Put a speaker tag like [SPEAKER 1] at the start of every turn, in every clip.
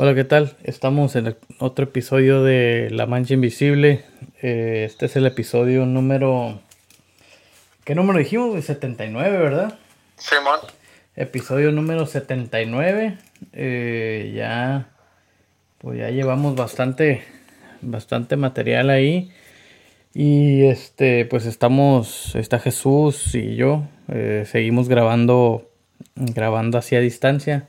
[SPEAKER 1] Hola, ¿qué tal? Estamos en otro episodio de La Mancha Invisible. Eh, este es el episodio número... ¿Qué número dijimos? 79, ¿verdad?
[SPEAKER 2] Simón.
[SPEAKER 1] Episodio número 79. Eh, ya... Pues ya llevamos bastante... Bastante material ahí. Y este, pues estamos, está Jesús y yo, eh, seguimos grabando, grabando así a distancia.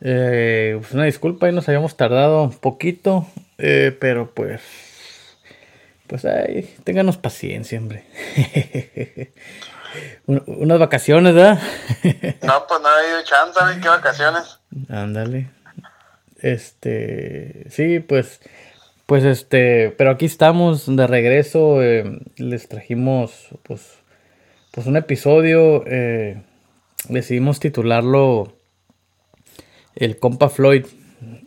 [SPEAKER 1] Eh, pues una disculpa, y nos habíamos tardado un poquito, eh, pero pues, pues ay, ténganos paciencia, hombre. unas vacaciones, ¿verdad?
[SPEAKER 2] no, pues no ha habido chance, ¿qué vacaciones?
[SPEAKER 1] Ándale. Este, sí, pues, pues este, pero aquí estamos de regreso, eh, les trajimos, pues, pues un episodio, decidimos titularlo el compa Floyd.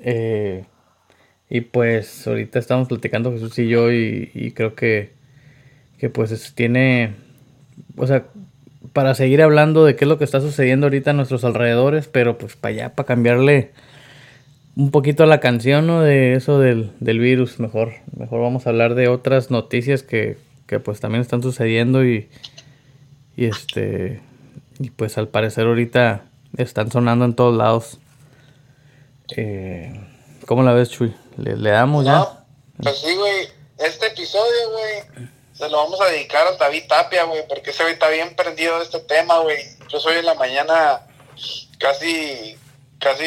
[SPEAKER 1] Eh, y pues ahorita estamos platicando Jesús y yo y, creo que, que pues tiene, o sea, para seguir hablando de qué es lo que está sucediendo ahorita a nuestros alrededores, pero pues para allá, para cambiarle un poquito a la canción, ¿no? De eso del, del virus, mejor, mejor vamos a hablar de otras noticias que, que pues también están sucediendo y, y este, y pues al parecer ahorita están sonando en todos lados. Eh, ¿Cómo la ves, Chuy? ¿Le, damos ya?
[SPEAKER 2] Pues sí, güey. Este episodio, güey, se lo vamos a dedicar a David Tapia, güey, porque ese güey está bien prendido de este tema, güey. Yo soy en la mañana casi, casi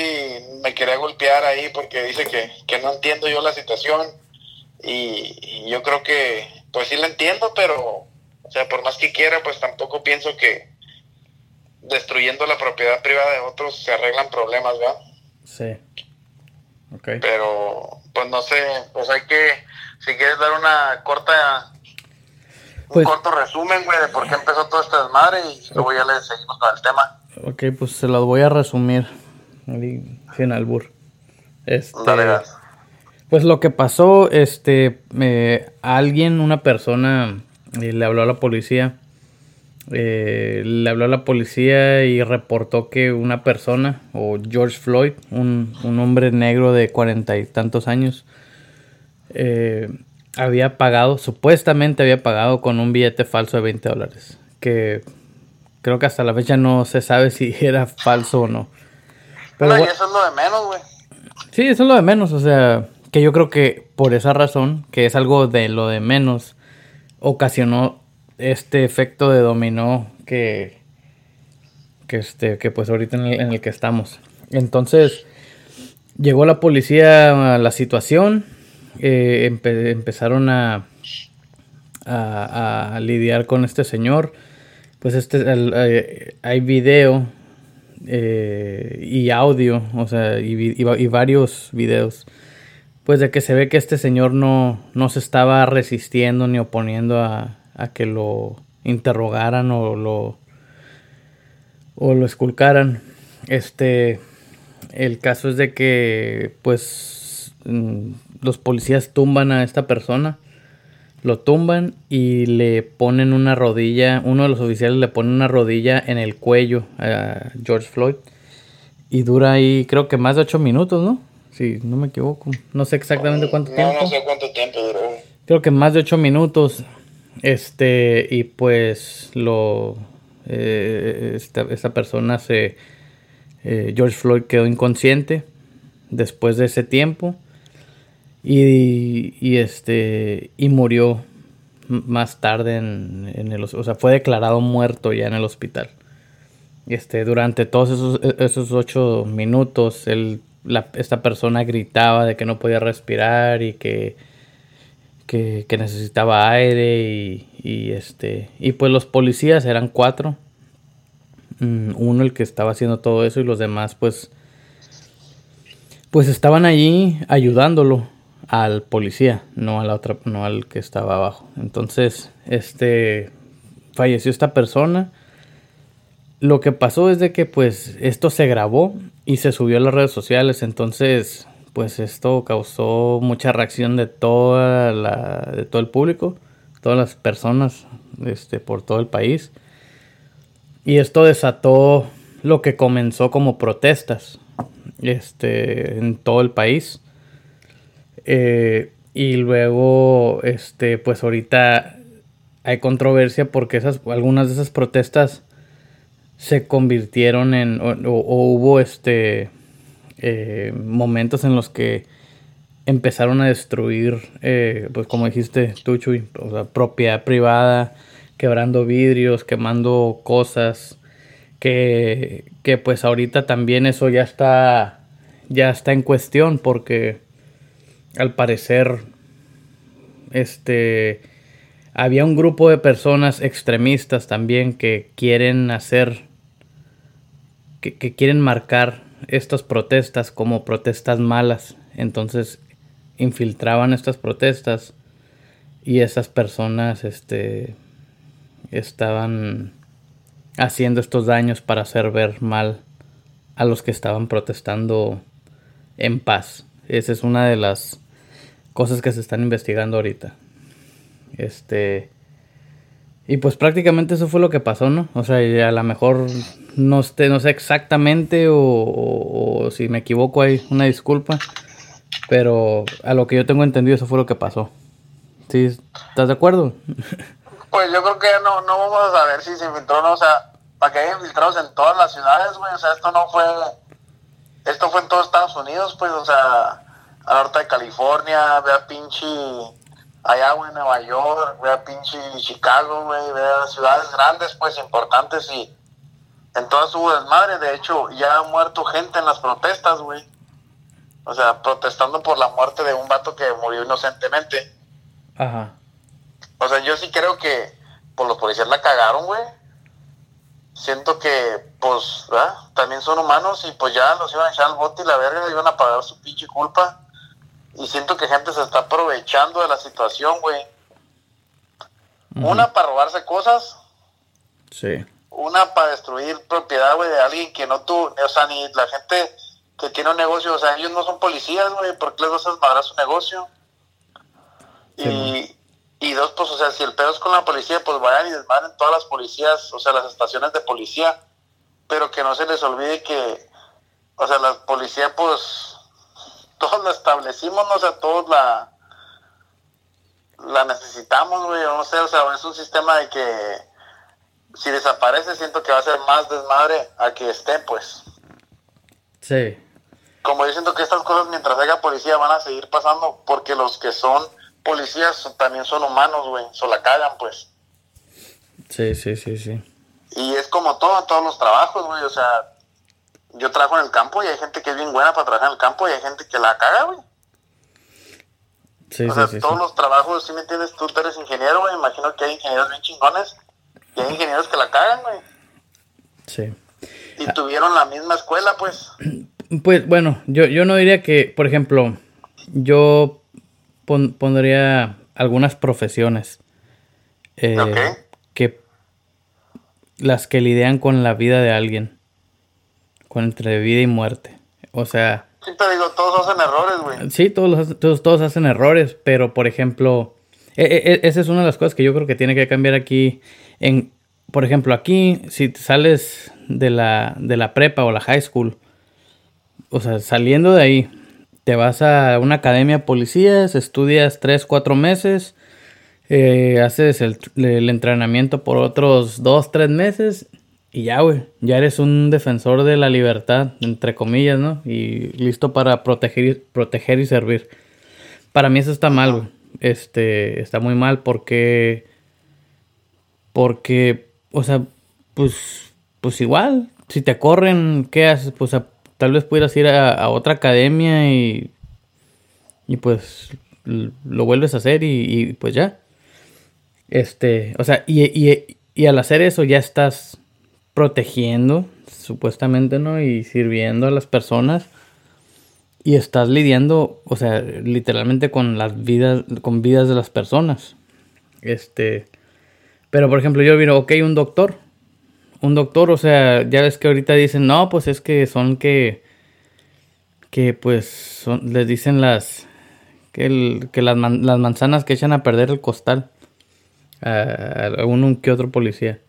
[SPEAKER 2] me quería golpear ahí porque dice que, que no entiendo yo la situación. Y, yo creo que, pues sí la entiendo, pero, o sea, por más que quiera, pues tampoco pienso que destruyendo la propiedad privada de otros se arreglan problemas, ¿verdad?
[SPEAKER 1] Sí.
[SPEAKER 2] Okay. Pero, pues no sé, pues hay que, si quieres dar una corta, un pues corto resumen, güey, de por qué empezó todo este desmadre y luego ya le seguimos con el tema.
[SPEAKER 1] Ok, pues se los voy a resumir, sin albur. Este, pues lo que pasó, este, eh, alguien, una persona, eh, le habló a la policía eh, le habló a la policía y reportó que una persona, o George Floyd, un, hombre negro de cuarenta y tantos años, eh, había pagado, supuestamente había pagado con un billete falso de 20 dólares. Que creo que hasta la fecha no se sabe si era falso o no.
[SPEAKER 2] Pero eso es lo de menos, güey.
[SPEAKER 1] Sí, eso es lo de menos, o sea, que yo creo que por esa razón, que es algo de lo de menos, ocasionó este efecto de dominó que, que, este, que pues ahorita en el, que estamos. Entonces, llegó la policía a la situación, eh, empezaron a, a, lidiar con este señor. Pues este, eh, hay video eh, y audio, o sea, y, varios videos, pues de que se ve que este señor no, no se estaba resistiendo ni oponiendo a, a que lo interrogaran o lo o lo esculcaran. Este el caso es de que pues mm, los policías tumban a esta persona, lo tumban y le ponen una rodilla, uno de los oficiales le pone una rodilla en el cuello a George Floyd y dura ahí creo que más de ocho minutos, ¿no? Si no me equivoco, no sé exactamente cuánto tiempo.
[SPEAKER 2] No sé cuánto tiempo duró.
[SPEAKER 1] Creo que más de ocho minutos este, y pues lo. Eh, esta, persona se. Eh, George Floyd quedó inconsciente después de ese tiempo. Y, y este. Y murió más tarde en, en, el. O sea, fue declarado muerto ya en el hospital. Este, durante todos esos, esos ocho minutos, él, la, esta persona gritaba de que no podía respirar y que que, necesitaba aire y, este y pues los policías eran cuatro. Mm, uno el que estaba haciendo todo eso y los demás pues pues estaban allí ayudándolo al policía no a la otra no al que estaba abajo. Entonces este falleció esta persona. Lo que pasó es de que pues esto se grabó y se subió a las redes sociales. Entonces pues esto causó mucha reacción de toda la, de todo el público, todas las personas este, por todo el país. Y esto desató lo que comenzó como protestas. este, en todo el país. Eh, y luego, este, pues ahorita hay controversia porque esas, algunas de esas protestas se convirtieron en, o, hubo este, eh, momentos en los que empezaron a destruir, eh, pues como dijiste tú, Chuy, propiedad privada, quebrando vidrios, quemando cosas, que, que pues ahorita también eso ya está, ya está en cuestión porque al parecer, este, había un grupo de personas extremistas también que quieren hacer, que quieren marcar estas protestas como protestas malas. Entonces infiltraban estas protestas y esas personas este, estaban haciendo estos daños para hacer ver mal a los que estaban protestando en paz. Esa es una de las cosas que se están investigando ahorita. Este. Y pues prácticamente eso fue lo que pasó, ¿no? O sea, a lo mejor no, esté, no sé exactamente o, o, si me equivoco hay una disculpa. Pero a lo que yo tengo entendido eso fue lo que pasó. ¿Sí? ¿Estás de acuerdo?
[SPEAKER 2] Pues yo creo que ya no, no vamos a saber si se infiltró no. O sea, para que haya infiltrados en todas las ciudades, güey. O sea, esto no fue... Esto fue en todos Estados Unidos, pues, o sea al norte de California, vea pinche allá, güey, Nueva York, vea pinche Chicago, güey, vea ciudades grandes, pues, importantes y en todas hubo desmadre. De hecho, ya ha muerto gente en las protestas, güey. O sea, protestando por la muerte de un vato que murió inocentemente. Ajá. O sea, yo sí creo que por pues, los policías la cagaron, güey. Siento que, pues, ¿verdad? también son humanos y pues ya los iban a echar al bote y la verga iban a pagar su pinche culpa. Y siento que gente se está aprovechando de la situación, güey. Una para robarse cosas. Sí. Una para destruir propiedad, güey, de alguien que no tú, o sea, ni la gente que tiene un negocio, o sea, ellos no son policías, güey, ¿por qué les vas a desmadrar su negocio? y, y dos, pues, o sea, si el pedo es con la policía, pues vayan y desmadren todas las policías, o sea, las estaciones de policía, pero que no se les olvide que, o sea, la policía, pues, todos la establecimos, no sé, todos la, la necesitamos, güey, no sé, o sea, es un sistema de que si desaparece siento que va a ser más desmadre a que esté, pues. Sí. Como yo siento que estas cosas mientras haya policía van a seguir pasando porque los que son policías también son humanos, güey, se la cagan, pues.
[SPEAKER 1] Sí, sí, sí, sí.
[SPEAKER 2] Y es como todo, todos los trabajos, güey, o sea, yo trabajo en el campo y hay gente que es bien buena para trabajar en el campo y hay gente que la caga, güey. Sí, o sea, todos los trabajos, si me entiendes, tú eres ingeniero, güey, imagino que hay ingenieros bien chingones y hay ingenieros que la cagan, güey. Sí. Y tuvieron la misma escuela, pues.
[SPEAKER 1] Pues bueno, yo, yo no diría que, por ejemplo, yo pondría algunas profesiones eh, que las que lidian con la vida de alguien con entre vida y muerte. O sea...
[SPEAKER 2] Sí, te digo, todos hacen errores, güey.
[SPEAKER 1] Sí, todos, todos, todos hacen errores, pero por ejemplo, e, e, e, esa es una de las cosas que yo creo que tiene que cambiar aquí. En, por ejemplo, aquí, si sales de la, de la prepa o la high school, o sea, saliendo de ahí, te vas a una academia de policías, estudias 3, 4 meses, eh, haces el, entrenamiento por otros 2, 3 meses y ya, güey, ya eres un defensor de la libertad, entre comillas, ¿no? Y listo para proteger, proteger y servir. Para mí eso está mal, güey. Este, está muy mal porque... Porque, o sea, pues, pues igual, si te corren, ¿qué haces? Pues tal vez pudieras ir a, otra academia y... Y pues lo vuelves a hacer y, y pues ya. Este, o sea, y, y, y al hacer eso ya estás protegiendo, supuestamente, ¿no? Y sirviendo a las personas. Y estás lidiando, o sea, literalmente con las vidas, con vidas de las personas. Este. Pero por ejemplo, yo vino, ok, un doctor. Un doctor, o sea, ya ves que ahorita dicen, no, pues es que son que. Que pues les dicen las. Que, que las, las manzanas que echan a perder el costal. A, a uno que otro policía.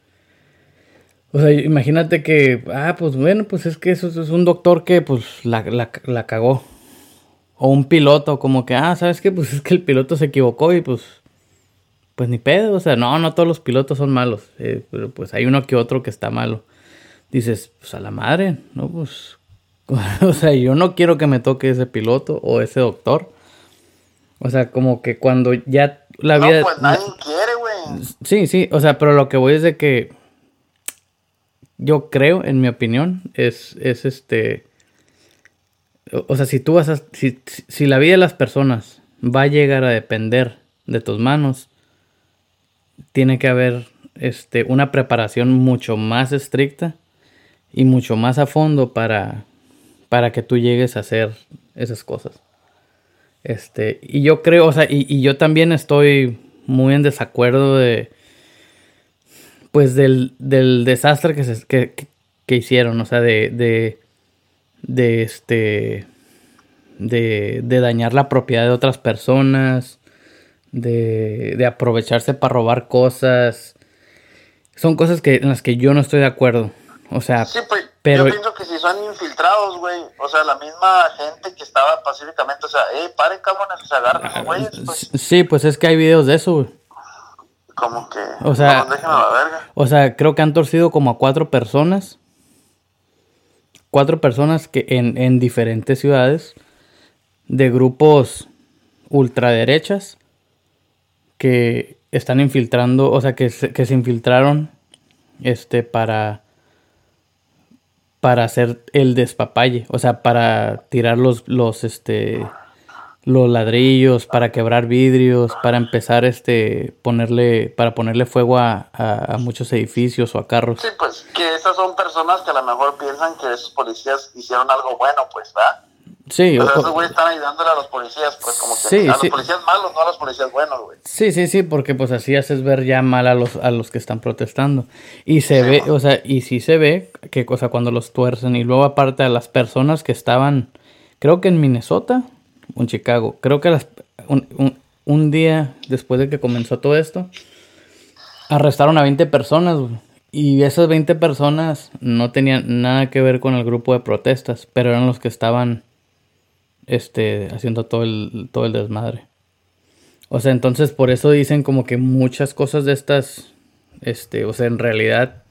[SPEAKER 1] O sea, imagínate que, ah, pues bueno, pues es que eso, es un doctor que pues la, la, la, cagó. O un piloto, como que, ah, ¿sabes qué? Pues es que el piloto se equivocó y pues, pues ni pedo. O sea, no, no todos los pilotos son malos. Eh, pero pues hay uno que otro que está malo. Dices, pues a la madre, ¿no? Pues, o sea, yo no quiero que me toque ese piloto o ese doctor. O sea, como que cuando ya la vida...
[SPEAKER 2] No, pues nadie quiere, güey.
[SPEAKER 1] Sí, sí, o sea, pero lo que voy es de que yo creo, en mi opinión, es, es este... O sea, si tú vas a... Si, si la vida de las personas va a llegar a depender de tus manos, tiene que haber este, una preparación mucho más estricta y mucho más a fondo para, para que tú llegues a hacer esas cosas. Este, y yo creo, o sea, y, y yo también estoy muy en desacuerdo de, pues del, del desastre que, se, que, que, hicieron, o sea, de, de, de este, de, de, dañar la propiedad de otras personas, de, de aprovecharse para robar cosas. Son cosas que, en las que yo no estoy de acuerdo. O sea,
[SPEAKER 2] sí, pues, pero... yo pienso que si son infiltrados, güey, o sea, la misma gente que estaba pacíficamente, o sea, eh, paren cabrones, se agarran los güeyes, pues.
[SPEAKER 1] Sí, pues es que hay videos de eso, güey.
[SPEAKER 2] Como que.
[SPEAKER 1] O sea, o sea, creo que han torcido como a cuatro personas. Cuatro personas que en, en diferentes ciudades. De grupos ultraderechas. Que están infiltrando. O sea, que se, que se infiltraron. Este, para. Para hacer el despapalle. O sea, para tirar los. los este los ladrillos, para quebrar vidrios, para empezar este ponerle para ponerle fuego a, a, muchos edificios o a carros.
[SPEAKER 2] Sí, pues que esas son personas que a lo mejor piensan que esos policías hicieron algo bueno, pues, ¿verdad?
[SPEAKER 1] Sí,
[SPEAKER 2] o esos güeyes están ayudándole a los policías, pues como que sí, a los policías malos, no a los policías buenos, güey.
[SPEAKER 1] Sí, sí, sí, porque pues así haces ver ya mal a los a los que están protestando. Y se ve, o sea, y sí se ve que cosa cuando los tuercen y luego aparte a las personas que estaban creo que en Minnesota un Chicago. Creo que las, un, un, día después de que comenzó todo esto, arrestaron a 20 personas. Y esas 20 personas no tenían nada que ver con el grupo de protestas, pero eran los que estaban este, haciendo todo el, todo el desmadre. O sea, entonces por eso dicen como que muchas cosas de estas, este, o sea, en realidad,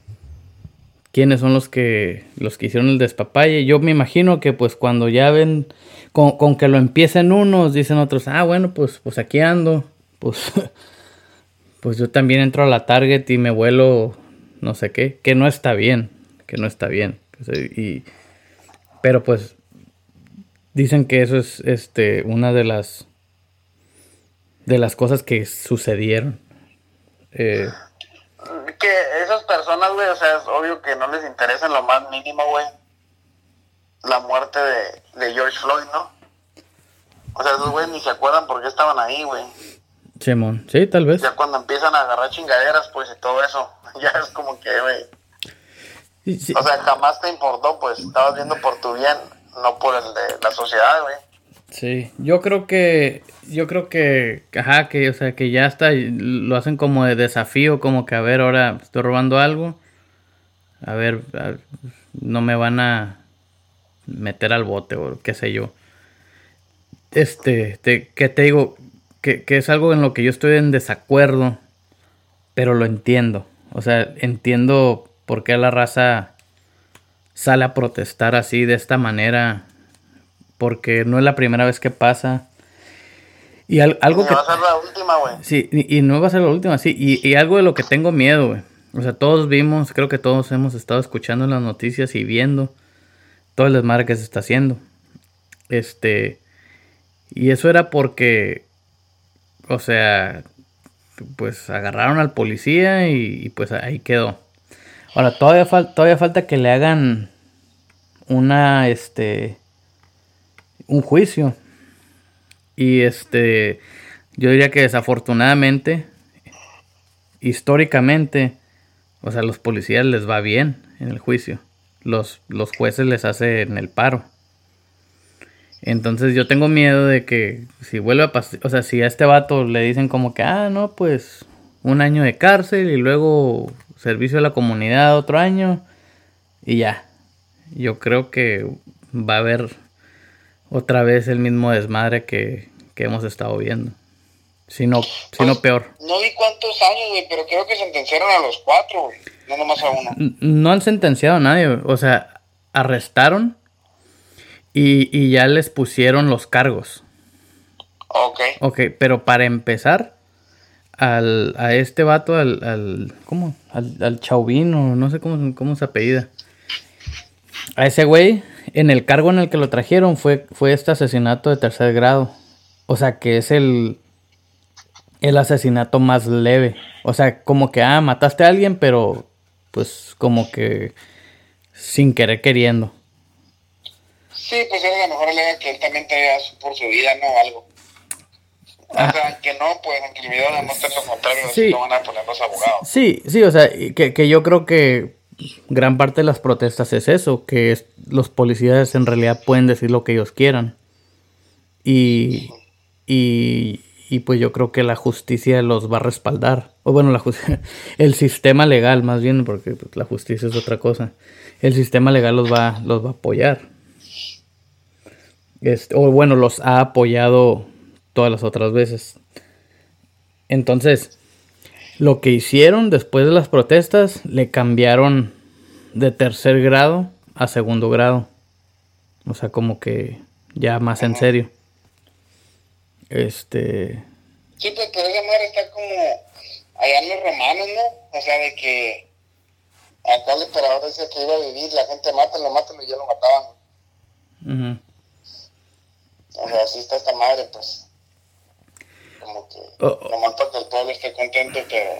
[SPEAKER 1] ¿quiénes son los que, los que hicieron el despapalle? Yo me imagino que pues cuando ya ven con, que lo empiecen unos, dicen otros, ah, bueno, pues, pues aquí ando, pues, pues yo también entro a la Target y me vuelo no sé qué, que no está bien, que no está bien. Y, pero pues dicen que eso es este una de las de las cosas que sucedieron. Eh,
[SPEAKER 2] que esas personas, güey, o sea, es obvio que no les interesa en lo más mínimo, güey la muerte de, de George Floyd, ¿no? O sea, esos güeyes ni se acuerdan por qué estaban ahí, güey.
[SPEAKER 1] Simón, sí, tal vez.
[SPEAKER 2] Ya cuando empiezan a agarrar chingaderas, pues, y todo eso, ya es como que, güey. O sea, jamás te importó, pues, estabas viendo por tu bien, no por el de la sociedad, güey.
[SPEAKER 1] Sí, yo creo que, yo creo que, ajá, que, o sea, que ya está, lo hacen como de desafío, como que, a ver, ahora estoy robando algo, a ver no me van a, meter al bote o qué sé yo. Este, te, que te digo, que, que, es algo en lo que yo estoy en desacuerdo, pero lo entiendo. O sea, entiendo por qué la raza sale a protestar así, de esta manera, porque no es la primera vez que pasa. Y algo que...
[SPEAKER 2] va a ser la última, güey.
[SPEAKER 1] Sí, y, no va a ser la última, sí. Y, y algo de lo que tengo miedo, güey. O sea, todos vimos, creo que todos hemos estado escuchando las noticias y viendo todo el desmadre que se está haciendo. Este, y eso era porque, o sea, pues agarraron al policía y, pues ahí quedó. Ahora, todavía, todavía falta que le hagan una, este, un juicio. Y este, yo diría que desafortunadamente, históricamente, o sea, a los policías les va bien en el juicio los, los jueces les hacen el paro. Entonces yo tengo miedo de que si vuelve a pasar, o sea, si a este vato le dicen como que, ah, no, pues un año de cárcel y luego servicio a la comunidad otro año y ya. Yo creo que va a haber otra vez el mismo desmadre que, hemos estado viendo. Si no, si no pues, peor.
[SPEAKER 2] No vi cuántos años, güey, pero creo que sentenciaron a los cuatro, güey. No nomás a uno. No
[SPEAKER 1] han sentenciado a nadie, O sea, arrestaron y, y ya les pusieron los cargos.
[SPEAKER 2] Ok.
[SPEAKER 1] Ok, pero para empezar, al, a este vato, al, al ¿cómo? Al, al Chauvino, no sé cómo, cómo se apellida. A ese güey, en el cargo en el que lo trajeron fue, fue este asesinato de tercer grado. O sea, que es el, el asesinato más leve. O sea, como que, ah, mataste a alguien, pero pues como que sin querer queriendo.
[SPEAKER 2] Sí, pues era la mejor leve que él también por su vida, ¿no? Algo. O sea, que no, pues el video demuestra lo contrario, sí. no van a poner los abogados.
[SPEAKER 1] Sí, sí, o sea, que, que yo creo que gran parte de las protestas es eso, que los policías en realidad pueden decir lo que ellos quieran. Y, y, y, pues yo creo que la justicia los va a respaldar. O bueno, la el sistema legal más bien, porque pues, la justicia es otra cosa. El sistema legal los va, los va a apoyar. Este, o bueno, los ha apoyado todas las otras veces. Entonces, lo que hicieron después de las protestas, le cambiaron de tercer grado a segundo grado. O sea, como que ya más en serio. Este.
[SPEAKER 2] Sí, pues pero esa madre está como allá en los romanos, ¿no? O sea, de que acá el emperador decía que iba a vivir, la gente mata, lo matan y ya lo mataban. O sea, así está esta madre, pues como que oh, que el pueblo esté contento, pero...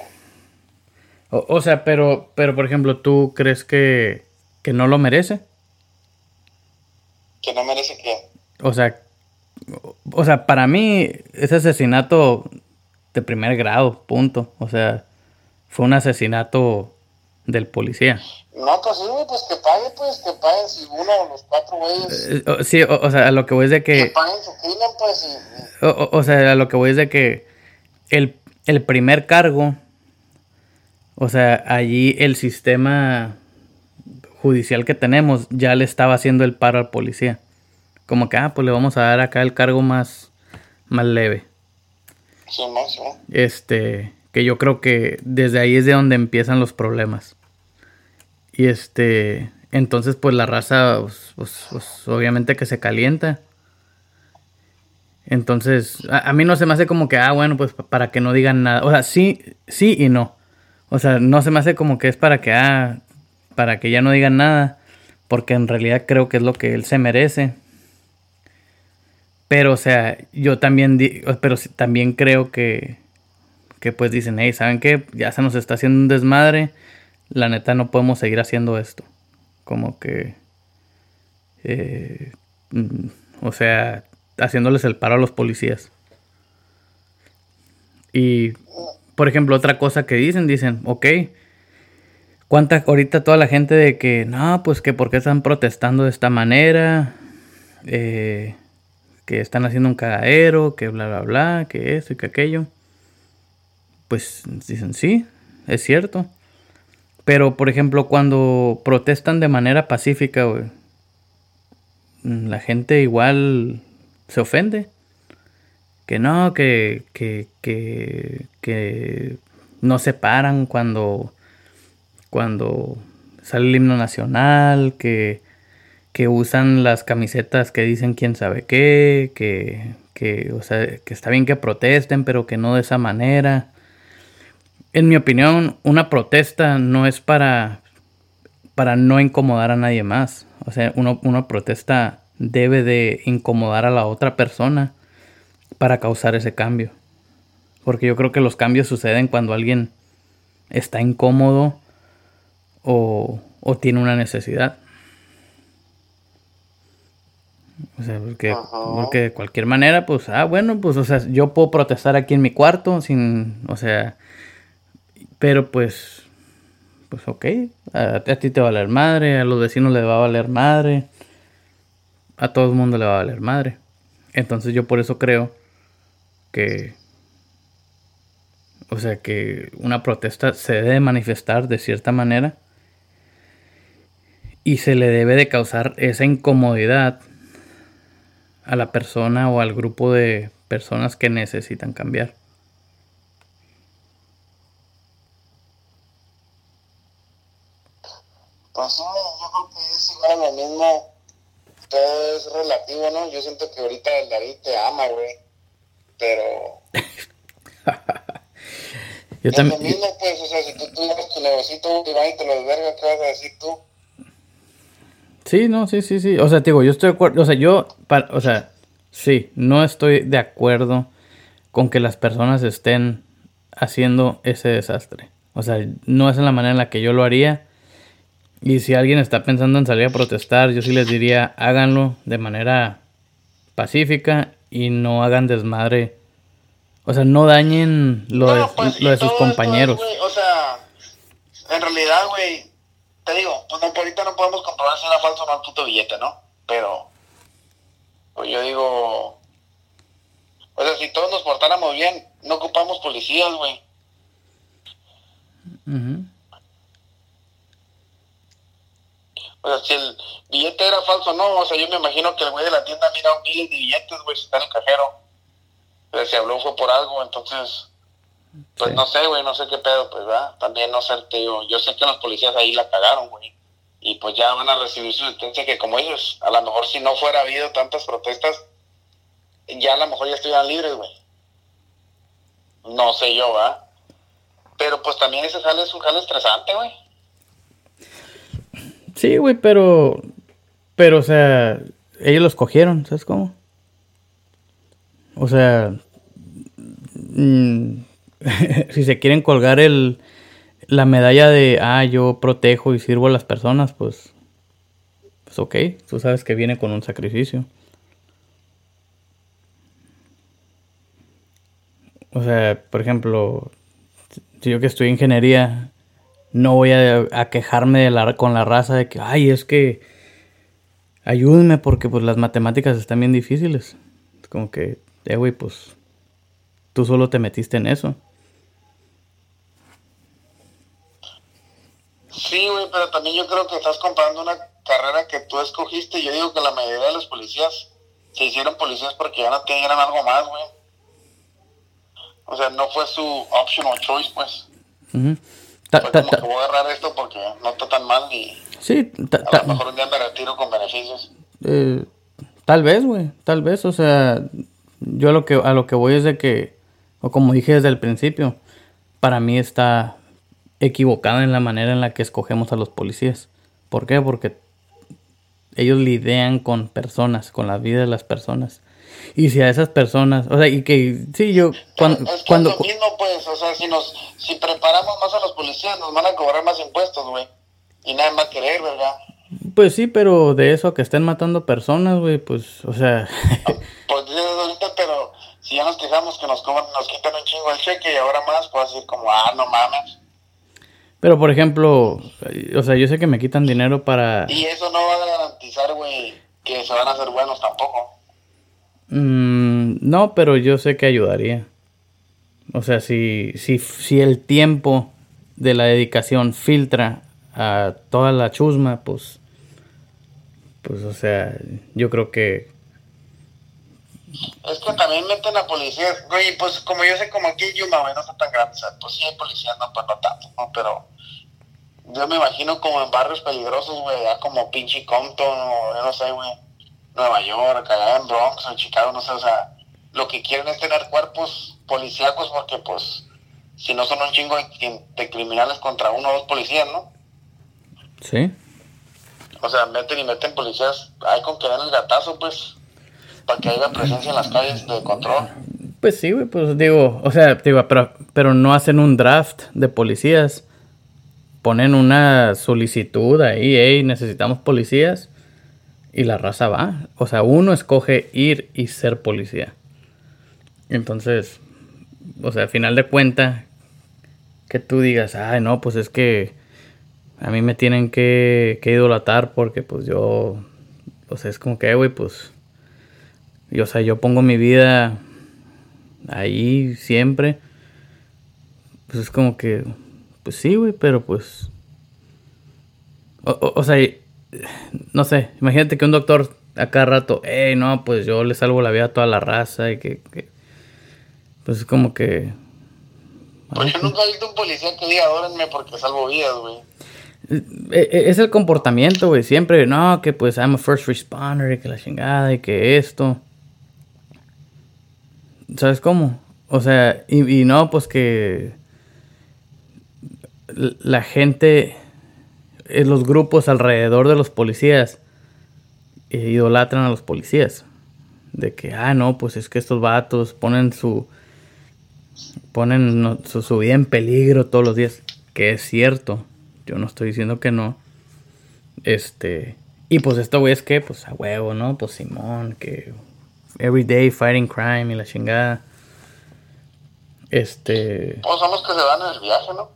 [SPEAKER 1] O, sea, pero, pero por ejemplo, ¿tú crees que, que no lo merece?
[SPEAKER 2] ¿Que no merece qué?
[SPEAKER 1] O sea, o sea, para mí ese asesinato de primer grado, punto. O sea, fue un asesinato del policía.
[SPEAKER 2] No, pues sí, pues que pague, pues que paguen si uno o los cuatro güeyes. Eh,
[SPEAKER 1] sí, o, sea, a lo que voy es de que.
[SPEAKER 2] Que paguen su crimen, pues. Y,
[SPEAKER 1] o, o, sea, a lo que voy es de que el, el primer cargo, o sea, allí el sistema judicial que tenemos ya le estaba haciendo el paro al policía. Como que, ah, pues le vamos a dar acá el cargo más, más leve.
[SPEAKER 2] Sí, más, sí.
[SPEAKER 1] Este, que yo creo que desde ahí es de donde empiezan los problemas. Y este, entonces pues la raza, pues, pues, pues, obviamente que se calienta. Entonces, a, mí no se me hace como que, ah, bueno, pues para que no digan nada. O sea, sí, sí y no. O sea, no se me hace como que es para que, ah, para que ya no digan nada. Porque en realidad creo que es lo que él se merece. Pero, o sea, yo también, pero también creo que, que pues dicen, hey, ¿saben qué? Ya se nos está haciendo un desmadre la neta no podemos seguir haciendo esto. Como que, eh, mm, o sea, haciéndoles el paro a los policías. Y, por ejemplo, otra cosa que dicen, dicen, ok, ¿cuánta ahorita toda la gente de que, no, pues que por qué están protestando de esta manera? Eh, que están haciendo un cagadero, que bla, bla, bla, que esto y que aquello. Pues dicen, sí, es cierto. Pero, por ejemplo, cuando protestan de manera pacífica, la gente igual se ofende. Que no, que, que, que, que no se paran cuando, cuando sale el himno nacional, que, que usan las camisetas que dicen quién sabe qué, que, que, o sea, que está bien que protesten, pero que no de esa manera en mi opinión, una protesta no es para, para no incomodar a nadie más. O sea, una protesta debe de incomodar a la otra persona para causar ese cambio. Porque yo creo que los cambios suceden cuando alguien está incómodo o, o tiene una necesidad. O sea, porque, porque, de cualquier manera, pues, ah, bueno, pues, o sea, yo puedo protestar aquí en mi cuarto sin, o sea, pero pues, pues ok, a, ti te va a valer madre, a los vecinos le va a valer madre, a todo el mundo le va a valer madre. Entonces yo por eso creo que, O sea que una protesta se debe manifestar de cierta manera y se le debe de causar esa incomodidad a la persona o al grupo de personas que necesitan cambiar.
[SPEAKER 2] Pues sí, yo creo que es igual lo mismo. Todo es relativo, ¿no? Yo siento que ahorita el David te ama, güey. Pero. yo es también. lo mismo, pues, o sea, si tú tuvieras tu negocito y vas y te lo desverga, ¿qué vas a decir tú?
[SPEAKER 1] Sí, no, sí, sí, sí. O sea, digo, yo estoy de acuerdo. O sea, yo, o sea, sí, no estoy de acuerdo con que las personas estén haciendo ese desastre. O sea, no es la manera en la que yo lo haría. Y si alguien está pensando en salir a protestar, yo sí les diría, háganlo de manera pacífica y no hagan desmadre. O sea, no dañen lo, de, pues, lo de sus compañeros.
[SPEAKER 2] o sea, en realidad, güey, te digo, pues ahorita no podemos comprobar si era falso o no el puto billete, ¿no? Pero, pues yo digo, o sea, si todos nos portáramos bien, no ocupamos policías, güey. O sea, si el billete era falso, no, o sea, yo me imagino que el güey de la tienda mira miles de billetes, güey, si está en el cajero. O sea, si habló fue por algo, entonces pues no sé, güey, no sé qué pedo, pues, ¿verdad? También no sé, te digo, yo sé que los policías ahí la cagaron, güey. Y pues ya van a recibir su sentencia que como ellos, a lo mejor si no fuera habido tantas protestas, ya a lo mejor ya estuvieran libres, güey. No sé yo, ¿verdad? Pero pues también ese jale es un jale estresante, güey.
[SPEAKER 1] Sí, güey, pero... Pero, o sea, ellos los cogieron, ¿sabes cómo? O sea... Mmm, si se quieren colgar el, la medalla de, ah, yo protejo y sirvo a las personas, pues, pues ok, tú sabes que viene con un sacrificio. O sea, por ejemplo, yo que en ingeniería, no voy a, quejarme de la, con la raza de que, ay, es que ayúdenme porque pues las matemáticas están bien difíciles. Como que, eh, güey, pues tú solo te metiste en eso.
[SPEAKER 2] Sí, güey, pero también yo creo que estás comparando una carrera que tú escogiste. Yo digo que la mayoría de los policías se hicieron policías porque ya no tenían algo más, güey. O sea, no fue su optional choice, pues. Como que voy a agarrar esto porque no está tan mal y
[SPEAKER 1] sí,
[SPEAKER 2] a lo mejor un día me retiro con beneficios.
[SPEAKER 1] Eh, tal vez, güey, tal vez. O sea, yo lo que, a lo que voy es de que, o como dije desde el principio, para mí está equivocada en la manera en la que escogemos a los policías. ¿Por qué? Porque ellos lidian con personas, con la vida de las personas. Y si a esas personas, o sea, y que sí, yo cuando
[SPEAKER 2] es cuando lo mismo pues, o sea, si nos si preparamos más a los policías nos van a cobrar más impuestos, güey. Y nadie va a querer, ¿verdad?
[SPEAKER 1] Pues sí, pero de eso a que estén matando personas, güey, pues, o sea,
[SPEAKER 2] pues ahorita, pero si ya nos quejamos que nos cobran, nos quitan un chingo el cheque y ahora más, pues decir como, ah, no mames.
[SPEAKER 1] Pero, por ejemplo, o sea, yo sé que me quitan dinero para...
[SPEAKER 2] Y eso no va a garantizar, güey, que se van a hacer buenos tampoco.
[SPEAKER 1] Mm, no, pero yo sé que ayudaría. O sea, si, si, si el tiempo de la dedicación filtra a toda la chusma, pues... Pues, o sea, yo creo que...
[SPEAKER 2] Es que también meten a policías, güey, pues como yo sé como aquí Yuma, güey, no está tan grande, o sea, pues sí hay policías, no, pues no tanto, ¿no? Pero yo me imagino como en barrios peligrosos, güey, ya como pinche Compton o yo no sé, güey, Nueva York, allá en Bronx o Chicago, no sé, o sea, lo que quieren es tener cuerpos policíacos porque pues si no son un chingo de, criminales contra uno o dos policías, ¿no?
[SPEAKER 1] Sí.
[SPEAKER 2] O sea, meten y meten policías, hay con que den el gatazo, pues, para que haya presencia en las calles de control.
[SPEAKER 1] Pues sí, güey, pues digo, o sea, digo, pero, pero no hacen un draft de policías ponen una solicitud ahí, hey, necesitamos policías, y la raza va. O sea, uno escoge ir y ser policía. Entonces, o sea, al final de cuentas, que tú digas, ay, no, pues es que a mí me tienen que, que idolatar porque pues yo, o sea, es como que, güey, pues, o sea, yo pongo mi vida ahí siempre Pues es como que, pues sí, güey, pero pues... O, sea, no sé, imagínate que un doctor a cada rato, hey, no, pues yo le salvo la vida a toda la raza y que... pues es como que...
[SPEAKER 2] Pues yo nunca he visto un policía que diga, dórenme porque salvo vidas, güey.
[SPEAKER 1] Eh, eh, es el comportamiento, güey. Siempre, no, que pues I'm a first responder y que la chingada y que esto. ¿Sabes cómo? O sea, y, y no, pues que la gente, en los grupos alrededor de los policías, eh, idolatran a los policías. De que, ah, no, pues es que estos vatos ponen su, ponen su, vida en peligro todos los días. Que es cierto. Yo no estoy diciendo que no. Este. Y pues esto, güey, es que, pues a huevo, ¿no? Pues Simón, que. Everyday fighting crime y la chingada. Este.
[SPEAKER 2] Pues son los que se van en el viaje, ¿no?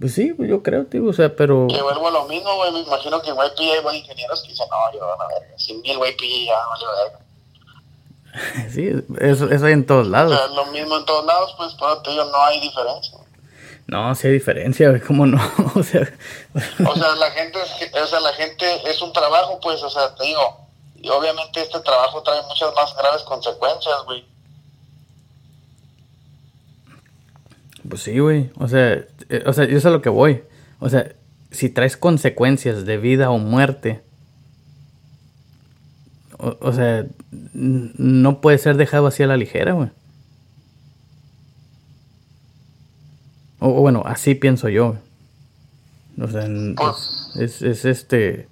[SPEAKER 1] Pues sí, pues yo creo, tío, o sea, pero...
[SPEAKER 2] Que vuelvo a lo mismo, güey, me imagino que en YP hay buenos ingenieros que dicen, no, yo a ver, sin mil YP ya vale
[SPEAKER 1] verga. sí, eso, eso hay en todos lados.
[SPEAKER 2] O sea, lo mismo en todos lados, pues, pero te digo, no hay diferencia.
[SPEAKER 1] No, sí hay diferencia, güey, ¿cómo no? o sea...
[SPEAKER 2] o sea, la gente, o sea, la gente es un trabajo, pues, o sea, te digo, y obviamente este trabajo trae muchas más graves consecuencias, güey.
[SPEAKER 1] Pues sí, güey. O sea, eh, o sea, yo sé a lo que voy. O sea, si traes consecuencias de vida o muerte, o, sea, no puede ser dejado así a la ligera, güey. O, bueno, así pienso yo. O sea, pues es, es, este...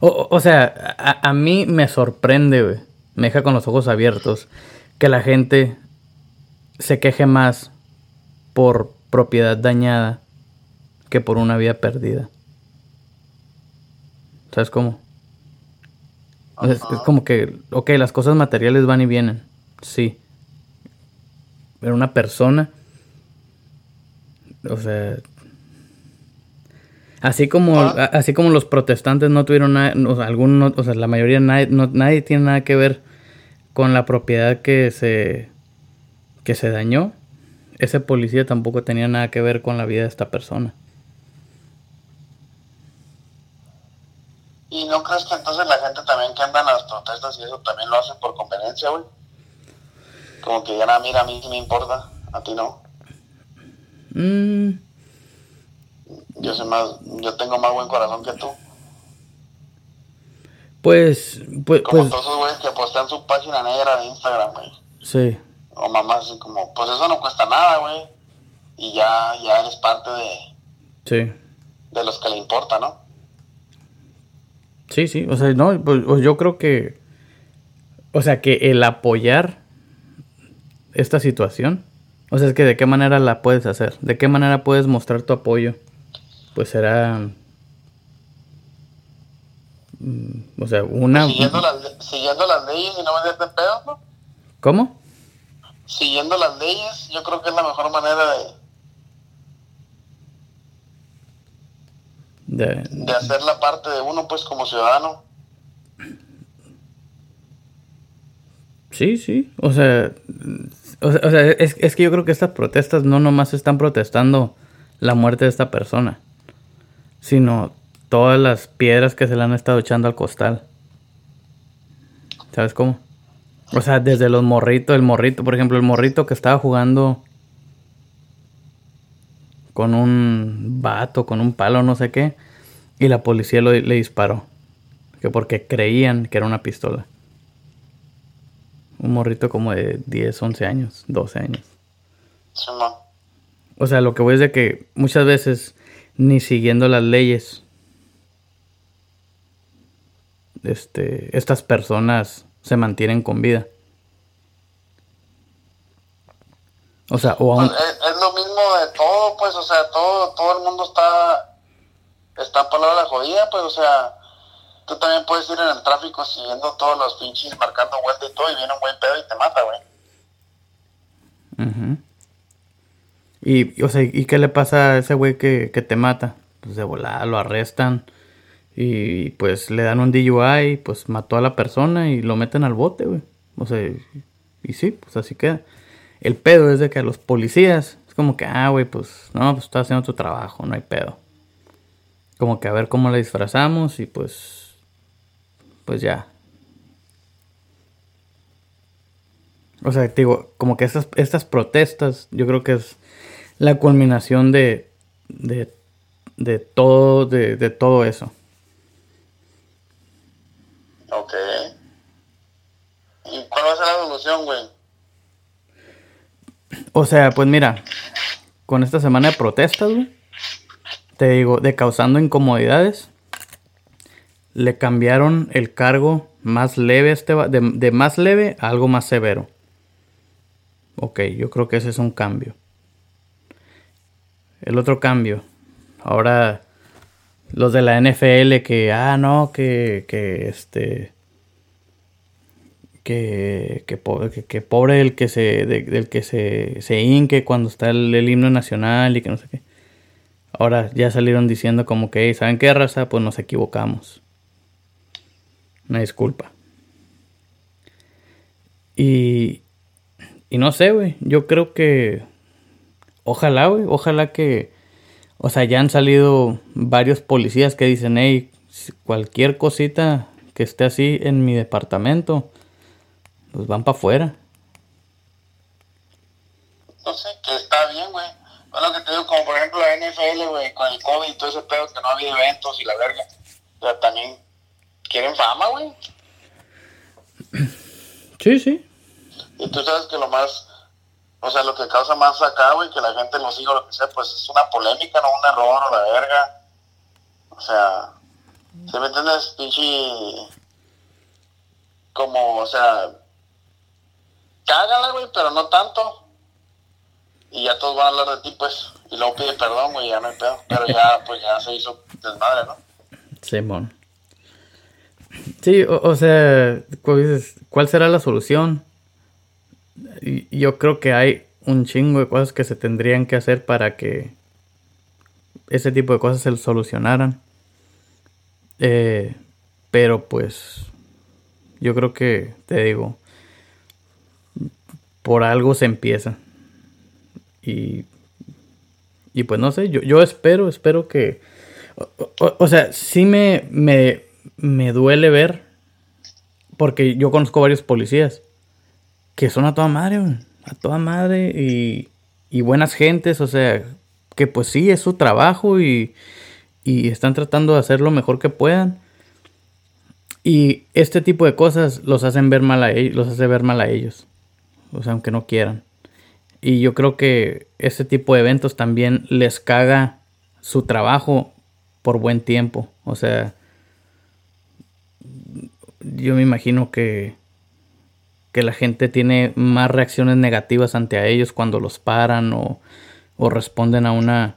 [SPEAKER 1] O, o sea, a, a, mí me sorprende, güey. Me deja con los ojos abiertos que la gente se queje más por propiedad dañada que por una vida perdida. ¿Sabes cómo? Es, como que, ok, las cosas materiales van y vienen, sí. Pero una persona, o sea, así como, así como los protestantes no tuvieron nada, o sea, algunos, o sea, la mayoría, nadie, nadie tiene nada que ver con la propiedad que se, que se dañó, ese policía tampoco tenía nada que ver con la vida de esta persona.
[SPEAKER 2] ¿Y no crees que entonces la gente también que anda en las protestas y eso también lo hace por conveniencia, güey? Como que ya nada, mira, a mí sí me importa, a ti no. Mm. Yo soy más, yo tengo más buen corazón que tú.
[SPEAKER 1] Pues, pues,
[SPEAKER 2] Como
[SPEAKER 1] pues
[SPEAKER 2] todos esos güeyes que postan su página negra de Instagram, güey.
[SPEAKER 1] Sí.
[SPEAKER 2] O mamá así como, pues eso no cuesta nada, güey. Y ya, ya eres parte de...
[SPEAKER 1] Sí.
[SPEAKER 2] De los que le importa, ¿no?
[SPEAKER 1] Sí, sí. O sea, no, pues, yo creo que... O sea, que el apoyar esta situación... O sea, es que de qué manera la puedes hacer. De qué manera puedes mostrar tu apoyo. Pues será... Mm, o sea, una...
[SPEAKER 2] Siguiendo las, siguiendo las leyes y no meterte en pedos, ¿no?
[SPEAKER 1] ¿Cómo?
[SPEAKER 2] Siguiendo las leyes, yo creo que es la mejor manera de, de, hacer la parte de uno, pues, como ciudadano.
[SPEAKER 1] Sí, sí, o sea, o sea, es, es, que yo creo que estas protestas no nomás están protestando la muerte de esta persona, sino todas las piedras que se le han estado echando al costal. ¿Sabes cómo? O sea, desde los morritos, el morrito, por ejemplo, el morrito que estaba jugando con un vato, con un palo, no sé qué, y la policía le disparó. Que porque creían que era una pistola. Un morrito como de 10, 11 años, 12 años. O sea, lo que voy es de que muchas veces ni siguiendo las leyes este estas personas se mantienen con vida. O sea, o
[SPEAKER 2] pues, es, lo mismo de todo, pues, o sea, todo, todo el mundo está, está la jodida, pues, o sea, tú también puedes ir en el tráfico siguiendo todos los pinches, marcando vuelta y todo, y viene un buen pedo y te mata, güey.
[SPEAKER 1] Y, o sea, ¿y qué le pasa a ese güey que, que te mata? Pues de volada lo arrestan y pues le dan un DUI, pues mató a la persona y lo meten al bote, güey. O sea, y, sí, pues así queda. El pedo es de que a los policías es como que, ah, güey, pues no, pues estás haciendo tu trabajo, no hay pedo. Como que a ver cómo la disfrazamos y pues, pues ya. O sea, digo, como que estas, estas protestas, yo creo que es la culminación de, de, de todo, de, de todo eso.
[SPEAKER 2] Ok. ¿Y cuál va a ser la solución, güey?
[SPEAKER 1] O sea, pues mira, con esta semana de protestas, güey, te digo, de causando incomodidades, le cambiaron el cargo más leve, este, de, de más leve a algo más severo. Ok, yo creo que ese es un cambio. El otro cambio. Ahora los de la NFL que, ah, no, que, que este, que, que, pobre, el que se, del que se, se inque cuando está el, himno nacional y que no sé qué. Ahora ya salieron diciendo como que, ¿saben qué raza? Pues nos equivocamos. Una disculpa. Y, y no sé, güey. Yo creo que. Ojalá, güey. Ojalá que. O sea, ya han salido varios policías que dicen, hey, cualquier cosita que esté así en mi departamento, pues van para afuera.
[SPEAKER 2] No sé, que está bien, güey. Bueno, que te digo, como por ejemplo la NFL, güey, con el COVID y todo ese pedo, que no había eventos y la verga. O sea, también quieren fama, güey.
[SPEAKER 1] Sí, sí.
[SPEAKER 2] Y tú sabes que lo más, o sea, lo que causa más acá, güey, que la gente lo siga o lo que sea, pues es una polémica, no un error o la verga. O sea, ¿se me entiendes? Pinche. Como, o sea. Cágala, güey, pero no tanto. Y ya todos van a hablar de ti, pues. Y luego pide perdón, güey, ya no hay pedo. Pero ya, pues ya se hizo desmadre, ¿no?
[SPEAKER 1] Simón. Sí, o, o sea, ¿cuál será la solución? Yo creo que hay un chingo de cosas que se tendrían que hacer para que ese tipo de cosas se solucionaran. Eh, pero pues yo creo que, te digo, por algo se empieza. Y, y pues no sé, yo, yo espero, espero que... O, sea, sí me, me, me duele ver, porque yo conozco varios policías que son a toda madre, a toda madre y, y buenas gentes, o sea, que pues sí, es su trabajo y, y están tratando de hacer lo mejor que puedan. Y este tipo de cosas los hacen ver mal a ellos, los hace ver mal a ellos. O sea, aunque no quieran. Y yo creo que este tipo de eventos también les caga su trabajo por buen tiempo. O sea, yo me imagino que que la gente tiene más reacciones negativas ante ellos cuando los paran o, o responden a una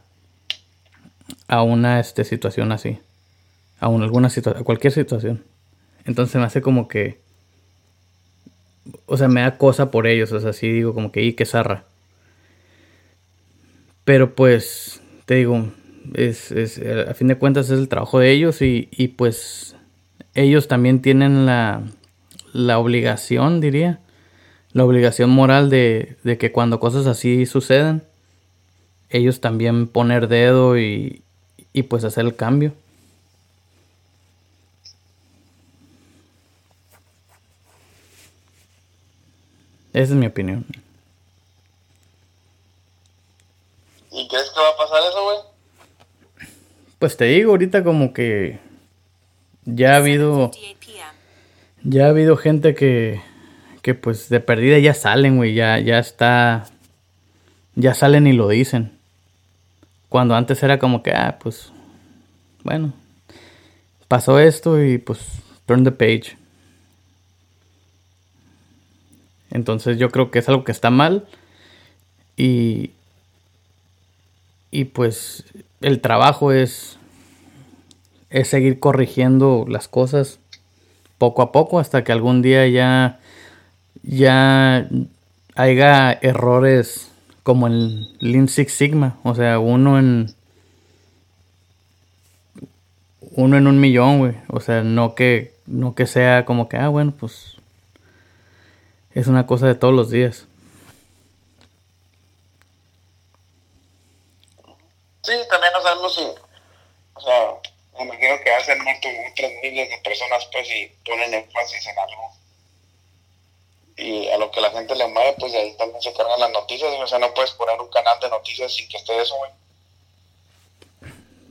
[SPEAKER 1] a una este, situación así. A una, alguna cualquier situación. Entonces me hace como que o sea me da cosa por ellos. O sea así digo como que y qué zarra pero pues te digo es, es, a fin de cuentas es el trabajo de ellos y, y pues ellos también tienen la la obligación, diría, la obligación moral de, de que cuando cosas así sucedan, ellos también poner dedo y, y pues hacer el cambio. Esa es mi opinión.
[SPEAKER 2] ¿Y crees que va a pasar eso, güey?
[SPEAKER 1] Pues te digo, ahorita como que ya ha habido ya ha habido gente que, que pues de perdida ya salen, güey, ya, ya está, ya salen y lo dicen. Cuando antes era como que, ah, pues, bueno, pasó esto y pues, turn the page. Entonces yo creo que es algo que está mal y, y pues el trabajo es, es seguir corrigiendo las cosas poco a poco hasta que algún día ya, ya haya errores como el Lean Six Sigma, o sea, uno en uno en un millón, güey, o sea, no que no que sea como que ah, bueno, pues es una cosa de todos los días.
[SPEAKER 2] Sí, también, o sea, me imagino que hacen otras miles de personas, pues, y ponen énfasis en algo. Y a lo que la gente le mueve, pues de ahí también se cargan las noticias. O sea, no puedes poner un canal de noticias sin que esté eso, güey.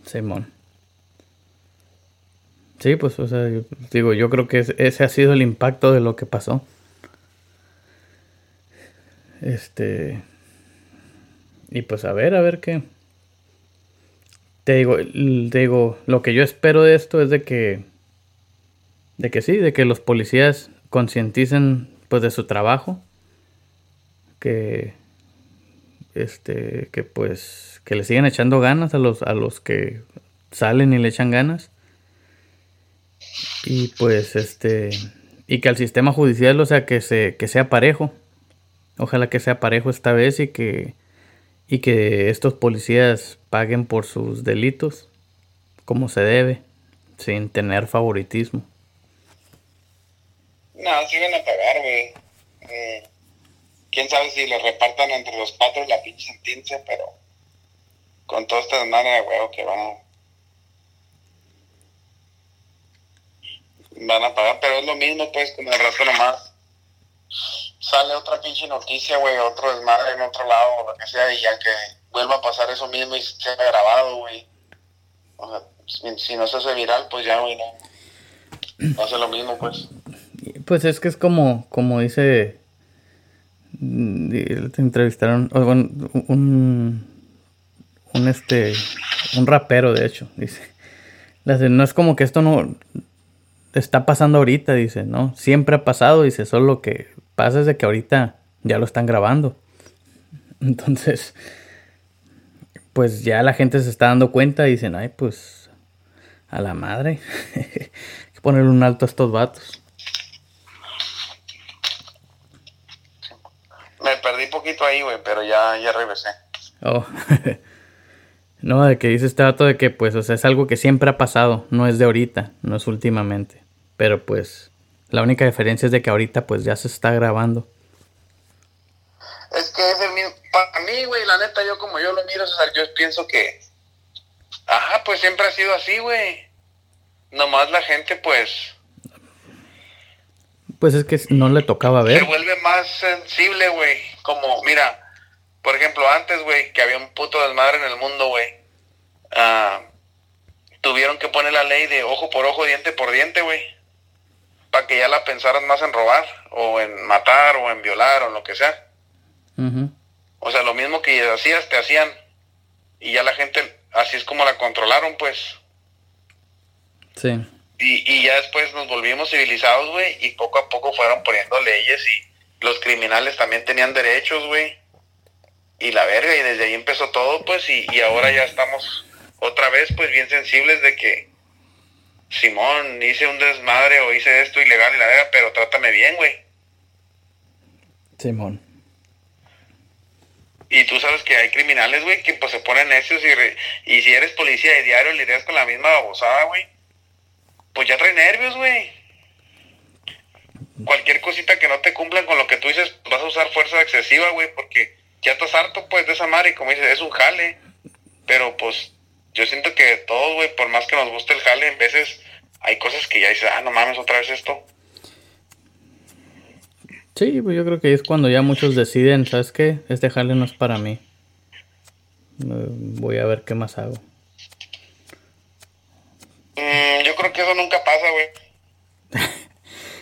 [SPEAKER 1] Simón. Sí, pues, o sea, digo, yo creo que ese ha sido el impacto de lo que pasó. Este. Y pues a ver, a ver qué. Te digo, te digo, lo que yo espero de esto es de que. De que sí, de que los policías concienticen pues de su trabajo. Que. Este. Que pues. Que le sigan echando ganas a los, a los que salen y le echan ganas. Y pues este. Y que al sistema judicial, o sea, que, se, que sea parejo. Ojalá que sea parejo esta vez y que, y que estos policías paguen por sus delitos como se debe, sin tener favoritismo.
[SPEAKER 2] No, sí van a pagar, güey. Eh, Quién sabe si le repartan entre los cuatro la pinche sentencia, pero con todo este desmadre de huevo que van a. Van a pagar, pero es lo mismo, pues, como el rato nomás sale otra pinche noticia, güey, otro desmadre en otro lado, o lo que sea, y ya que vuelva a pasar eso mismo y se ha grabado, güey. O sea, si, no se hace viral, pues ya, güey, no. hace lo mismo, pues.
[SPEAKER 1] Pues es que es como, como dice, te entrevistaron, un, un, este, un rapero, de hecho, dice, no es como que esto no está pasando ahorita, dice, ¿no? Siempre ha pasado, dice, solo que pasa es de que ahorita ya lo están grabando. Entonces, pues ya la gente se está dando cuenta y dicen, ay, pues a la madre. Hay que ponerle un alto a estos vatos.
[SPEAKER 2] Me perdí poquito ahí, güey, pero ya, ya regresé.
[SPEAKER 1] Oh. no, de que dice este vato de que, pues, o sea, es algo que siempre ha pasado, no es de ahorita, no es últimamente. Pero pues la única diferencia es de que ahorita pues ya se está grabando.
[SPEAKER 2] Es que es el mismo. Para mí, güey, la neta, yo como yo lo miro, o sea, yo pienso que. Ajá, pues siempre ha sido así, güey. Nomás la gente, pues.
[SPEAKER 1] Pues es que no le tocaba ver.
[SPEAKER 2] Se vuelve más sensible, güey. Como, mira, por ejemplo, antes, güey, que había un puto desmadre en el mundo, güey. Ah, tuvieron que poner la ley de ojo por ojo, diente por diente, güey para que ya la pensaran más en robar o en matar o en violar o lo que sea. O sea, lo mismo que hacías, te hacían. Y ya la gente, así es como la controlaron, pues.
[SPEAKER 1] Sí.
[SPEAKER 2] Y, y ya después nos volvimos civilizados, güey, y poco a poco fueron poniendo leyes y los criminales también tenían derechos, güey. Y la verga, y desde ahí empezó todo, pues, y, y ahora ya estamos otra vez, pues, bien sensibles de que Simón, hice un desmadre o hice esto ilegal y la verga, pero trátame bien, güey.
[SPEAKER 1] Simón.
[SPEAKER 2] Y tú sabes que hay criminales, güey, que pues se ponen necios y, y si eres policía de diario lidias con la misma babosada, güey. Pues ya trae nervios, güey. Cualquier cosita que no te cumplan con lo que tú dices, vas a usar fuerza excesiva, güey, porque ya estás harto, pues, de esa madre y como dices, es un jale. Pero pues yo siento que todos, güey, por más que nos guste el jale, en veces hay cosas que ya dices, ah, no mames, otra vez esto.
[SPEAKER 1] Sí, pues yo creo que es cuando ya muchos deciden, ¿sabes qué? Este jale no es para mí. Eh, voy a ver qué más hago.
[SPEAKER 2] Mm, yo creo que eso nunca pasa, güey.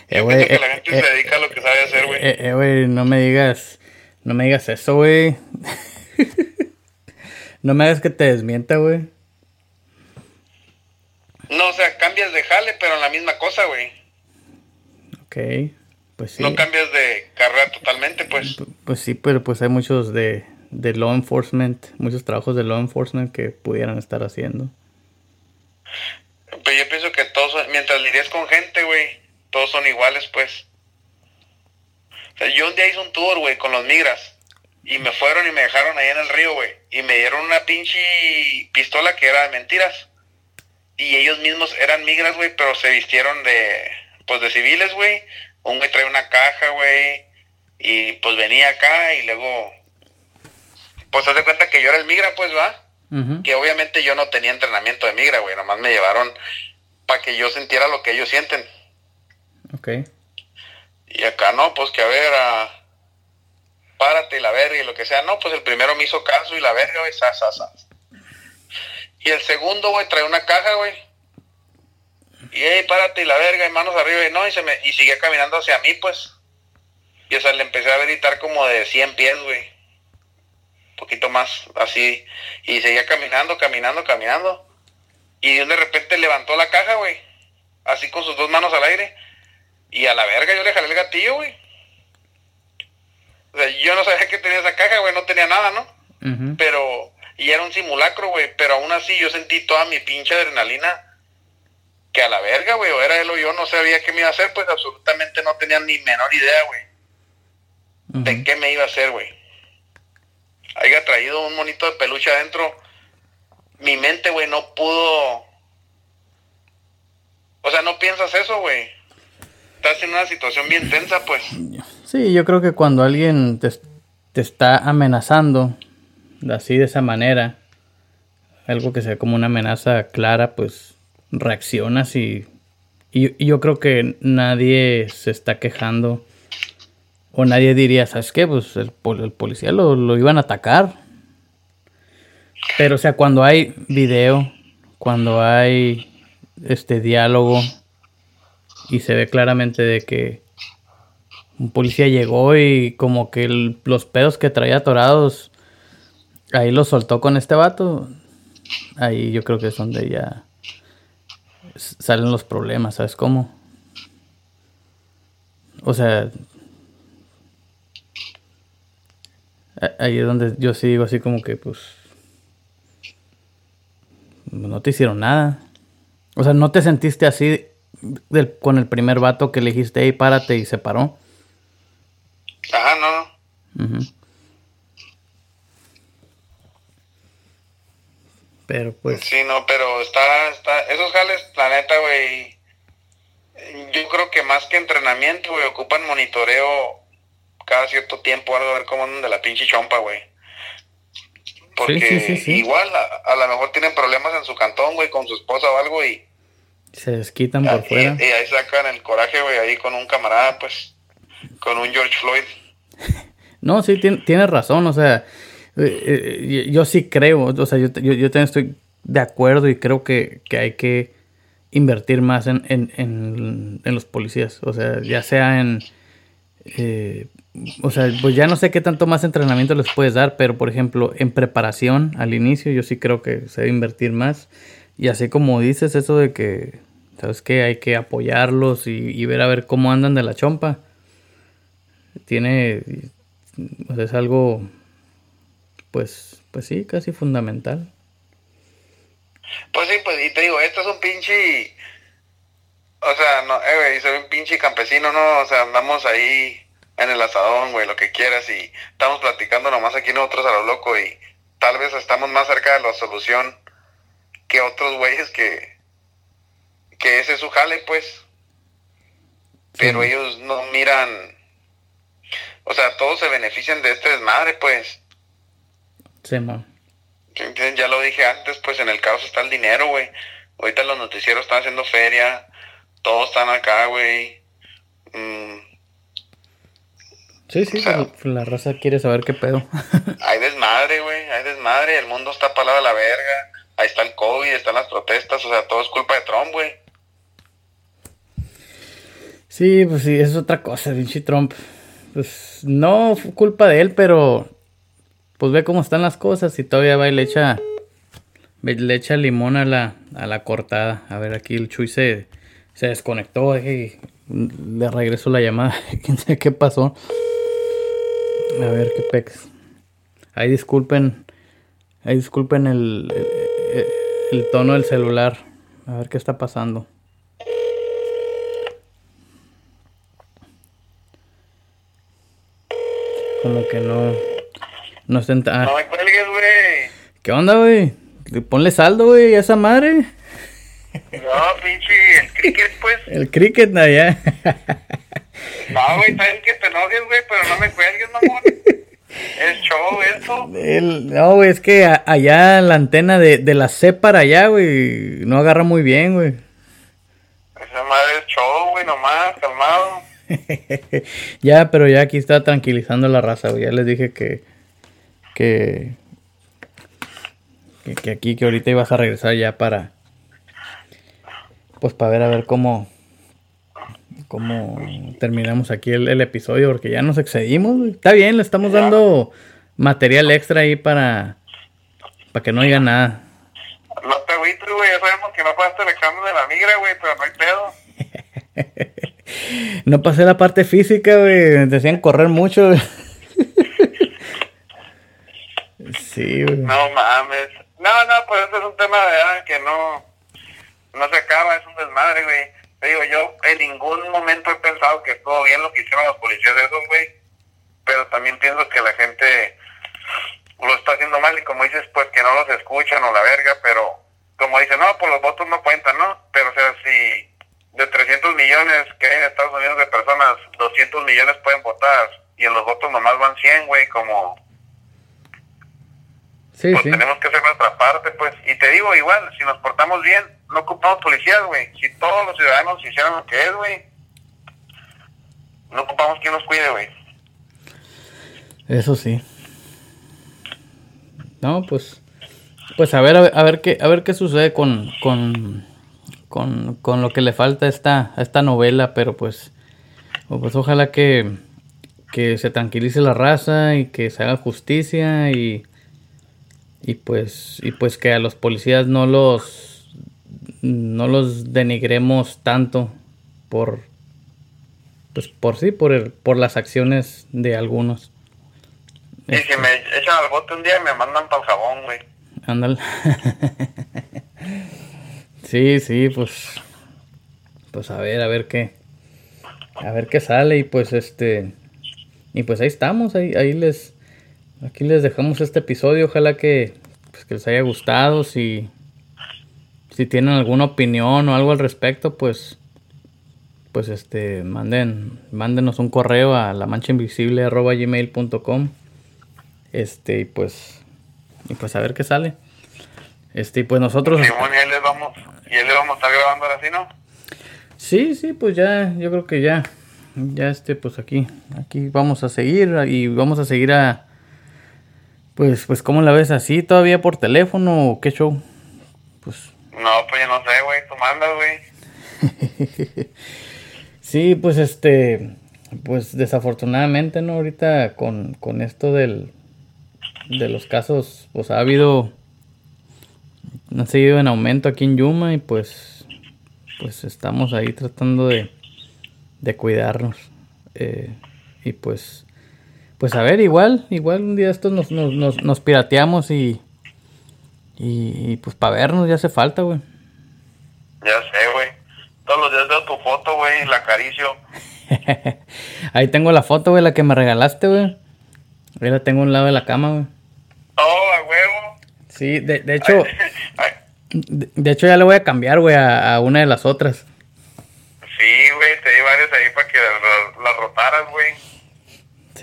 [SPEAKER 2] eh, güey, que la gente se eh, dedica a lo que sabe hacer, güey.
[SPEAKER 1] Eh, eh, güey, no me digas, no me digas eso, güey. no me hagas que te desmienta, güey.
[SPEAKER 2] No, o sea, cambias de jale, pero en la misma cosa, güey.
[SPEAKER 1] Ok, pues sí.
[SPEAKER 2] No cambias de carrera totalmente, pues.
[SPEAKER 1] pues sí, pero pues hay muchos de, de law enforcement, muchos trabajos de law enforcement que pudieran estar haciendo.
[SPEAKER 2] Pues yo pienso que todos, mientras lidias con gente, güey, todos son iguales, pues. O sea, yo un día hice un tour, güey, con los migras. Y me fueron y me dejaron ahí en el río, güey. Y me dieron una pinche pistola que era de mentiras y ellos mismos eran migras, güey, pero se vistieron de, pues de civiles, güey. Un güey trae una caja, güey, y pues venía acá y luego, pues haz de cuenta que yo era el migra, pues, va. Que obviamente yo no tenía entrenamiento de migra, güey. Nomás me llevaron para que yo sintiera lo que ellos sienten.
[SPEAKER 1] Ok.
[SPEAKER 2] Y acá no, pues que a ver, a párate y la verga y lo que sea. No, pues el primero me hizo caso y la verga, güey, sa, sa, sa. Y el segundo, güey, trae una caja, güey. Y, hey, párate y la verga, y manos arriba, y no, y, se me, y sigue caminando hacia mí, pues. Y o sea, le empecé a gritar como de 100 pies, güey. Un poquito más, así. Y seguía caminando, caminando, caminando. Y de repente levantó la caja, güey. Así con sus dos manos al aire. Y a la verga yo le jalé el gatillo, güey. O sea, yo no sabía que tenía esa caja, güey, no tenía nada, ¿no? Pero, y era un simulacro, güey, pero aún así yo sentí toda mi pinche adrenalina que a la verga, güey, o era él o yo, no sabía qué me iba a hacer, pues absolutamente no tenía ni menor idea, güey, de qué me iba a hacer, güey. Haya traído un monito de peluche adentro, mi mente, güey, no pudo... O sea, no piensas eso, güey. Estás en una situación bien tensa, pues.
[SPEAKER 1] Sí, yo creo que cuando alguien te, está amenazando así de esa manera, algo que sea como una amenaza clara, pues reaccionas y, y, yo creo que nadie se está quejando o nadie diría, ¿sabes qué? Pues el, policía lo, lo, iban a atacar. Pero o sea, cuando hay video, cuando hay este diálogo y se ve claramente de que un policía llegó y como que los pedos que traía atorados, ahí los soltó con este vato. Ahí yo creo que es donde ya salen los problemas, ¿sabes cómo? O sea, ahí es donde yo sí digo así como que pues no te hicieron nada. O sea, no te sentiste así con el primer vato que le dijiste, hey, párate y se paró.
[SPEAKER 2] Ajá, no, no.
[SPEAKER 1] Pero pues.
[SPEAKER 2] Sí, no, pero está, está, esos jales, la neta, güey. Yo creo que más que entrenamiento, güey, ocupan monitoreo cada cierto tiempo, algo a ver cómo andan de la pinche chompa, güey. Porque igual a, a lo mejor tienen problemas en su cantón, güey, con su esposa o algo y
[SPEAKER 1] se desquitan por fuera.
[SPEAKER 2] Y, ahí sacan el coraje, güey, ahí con un camarada, pues, con un George Floyd.
[SPEAKER 1] no, sí, tienes razón, o sea, eh, eh, yo sí creo, o sea, yo, yo, yo también estoy de acuerdo y creo que, hay que invertir más en, en, en, los policías, o sea, ya sea en... Eh, o sea, pues ya no sé qué tanto más entrenamiento les puedes dar, pero por ejemplo, en preparación al inicio, yo sí creo que se debe invertir más. Y así como dices eso de que, ¿sabes qué? Hay que apoyarlos y, ver a ver cómo andan de la chompa. Tiene, o es algo, pues, pues sí, casi fundamental.
[SPEAKER 2] Pues sí, pues, y te digo, esto es un pinche, o sea, no, eh, güey, soy un pinche campesino, ¿no? O sea, andamos ahí en el asadón, güey, lo que quieras, y estamos platicando nomás aquí nosotros a lo loco, y tal vez estamos más cerca de la solución que otros güeyes que, que ese es su jale, pues. Pero ellos no miran, o sea, todos se benefician de este desmadre, pues.
[SPEAKER 1] Sí, man.
[SPEAKER 2] Ya lo dije antes, pues en el caos está el dinero, güey. Ahorita los noticieros están haciendo feria, todos están acá, güey. Mm.
[SPEAKER 1] Sí, sí, la raza quiere saber qué pedo.
[SPEAKER 2] hay desmadre, güey, hay desmadre, el mundo está palado a la verga ahí está el COVID, están las protestas, o sea, todo es culpa de Trump, güey.
[SPEAKER 1] Sí, pues sí, es otra cosa, Vinci Trump. Pues no fue culpa de él, pero pues ve cómo están las cosas y todavía va y le echa, le echa limón a la, a la cortada. A ver, aquí el Chuy se, se desconectó y le regresó la llamada. Quién sabe qué pasó. A ver, qué pex. Ahí disculpen, ahí disculpen el el tono del celular. A ver qué está pasando. Como que no. No.
[SPEAKER 2] No me cuelgues, güey.
[SPEAKER 1] ¿Qué onda, güey? Ponle saldo, güey, a esa madre.
[SPEAKER 2] No, pinche, el cricket, pues.
[SPEAKER 1] El cricket, no,
[SPEAKER 2] ya. No, güey, bien que te enojes, güey, pero no me cuelgues, mamón. Es show eso.
[SPEAKER 1] no, es que allá la antena de, de la C para allá, güey, no agarra muy bien, güey.
[SPEAKER 2] Esa madre es show, güey, nomás, calmado.
[SPEAKER 1] ya, pero ya aquí está tranquilizando la raza, güey. Ya les dije que, que, que, aquí, que ahorita ibas a regresar ya para, pues para ver a ver cómo, cómo terminamos aquí el, episodio, porque ya nos excedimos, Está bien, le estamos dando material extra ahí para, para que no diga nada.
[SPEAKER 2] No te agüites, güey, ya sabemos que no pasaste el examen de la migra, güey, pero no hay
[SPEAKER 1] pedo. no pasé la parte física, güey, decían correr mucho, Sí, güey.
[SPEAKER 2] No mames. No, no, pues este es un tema de que no, no se acaba, es un desmadre, güey. Te digo, yo en ningún momento he pensado que estuvo bien lo que hicieron los policías de esos, güey. Pero también pienso que la gente lo está haciendo mal y como dices, pues que no los escuchan o la verga, pero como dicen, no, pues los votos no cuentan, ¿no? Pero o sea, si de 300 millones que hay en Estados Unidos de personas, 200 millones pueden votar y en los votos nomás van 100, güey, como pues tenemos que hacer nuestra parte, pues. Y te digo, igual, si nos portamos bien, no ocupamos policías, güey. Si todos los ciudadanos hicieran lo que es, güey, no ocupamos quien nos cuide, güey.
[SPEAKER 1] Eso sí. No, pues, pues a ver, a ver, qué, a ver qué sucede con, con, con, con lo que le falta a esta, a esta novela, pero pues, pues ojalá que, que se tranquilice la raza y que se haga justicia y y pues y pues que a los policías no los no los denigremos tanto por pues por sí por por las acciones de algunos.
[SPEAKER 2] Y si me echan al bote un día me mandan para el jabón güey.
[SPEAKER 1] Ándale. Sí sí pues pues a ver a ver qué a ver qué sale y pues este y pues ahí estamos ahí ahí les aquí les dejamos este episodio. Ojalá que, pues, que les haya gustado. Si, si tienen alguna opinión o algo al respecto, pues, pues este, manden, mándenos un correo a la mancha invisible gmail.com. Este, y pues, y pues a ver qué sale. Este, y pues nosotros.
[SPEAKER 2] Sí, bueno, y les vamos, y les vamos a estar grabando ahora, ¿sí, no?
[SPEAKER 1] Sí, sí, pues ya, yo creo que ya, ya este, pues aquí, aquí vamos a seguir y vamos a seguir a, pues, pues, ¿cómo la ves así? ¿Todavía por teléfono o qué show?
[SPEAKER 2] Pues... No, pues yo no sé, güey. Tú mandas,
[SPEAKER 1] güey. sí, pues este... Pues desafortunadamente, ¿no? Ahorita con, con esto del... De los casos, pues ha habido... Han seguido en aumento aquí en Yuma y pues... Pues estamos ahí tratando de... De cuidarnos. Eh, y pues pues a ver, igual, igual un día estos nos, nos, nos, pirateamos y, y, pues para vernos ya hace falta, güey.
[SPEAKER 2] Ya sé, güey. Todos los días veo tu foto, güey, la acaricio.
[SPEAKER 1] Ahí tengo la foto, güey, la que me regalaste, güey. Ahí la tengo a un lado de la cama, güey.
[SPEAKER 2] Oh, a huevo.
[SPEAKER 1] Sí, de, de hecho, de, hecho ya le voy a cambiar, güey, a, una de las otras.
[SPEAKER 2] Sí, güey, te di varias ahí para que las la rotaras, güey.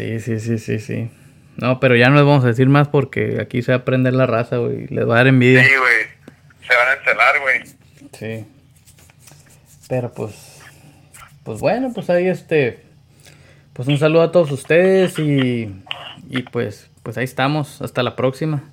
[SPEAKER 1] Sí, sí, sí, sí, sí. No, pero ya no les vamos a decir más porque aquí se va a prender la raza, güey. Les va a dar envidia.
[SPEAKER 2] Sí, güey. Se van a encelar, güey.
[SPEAKER 1] Sí. Pero pues. Pues bueno, pues ahí este. Pues un saludo a todos ustedes y. Y pues. Pues ahí estamos. Hasta la próxima.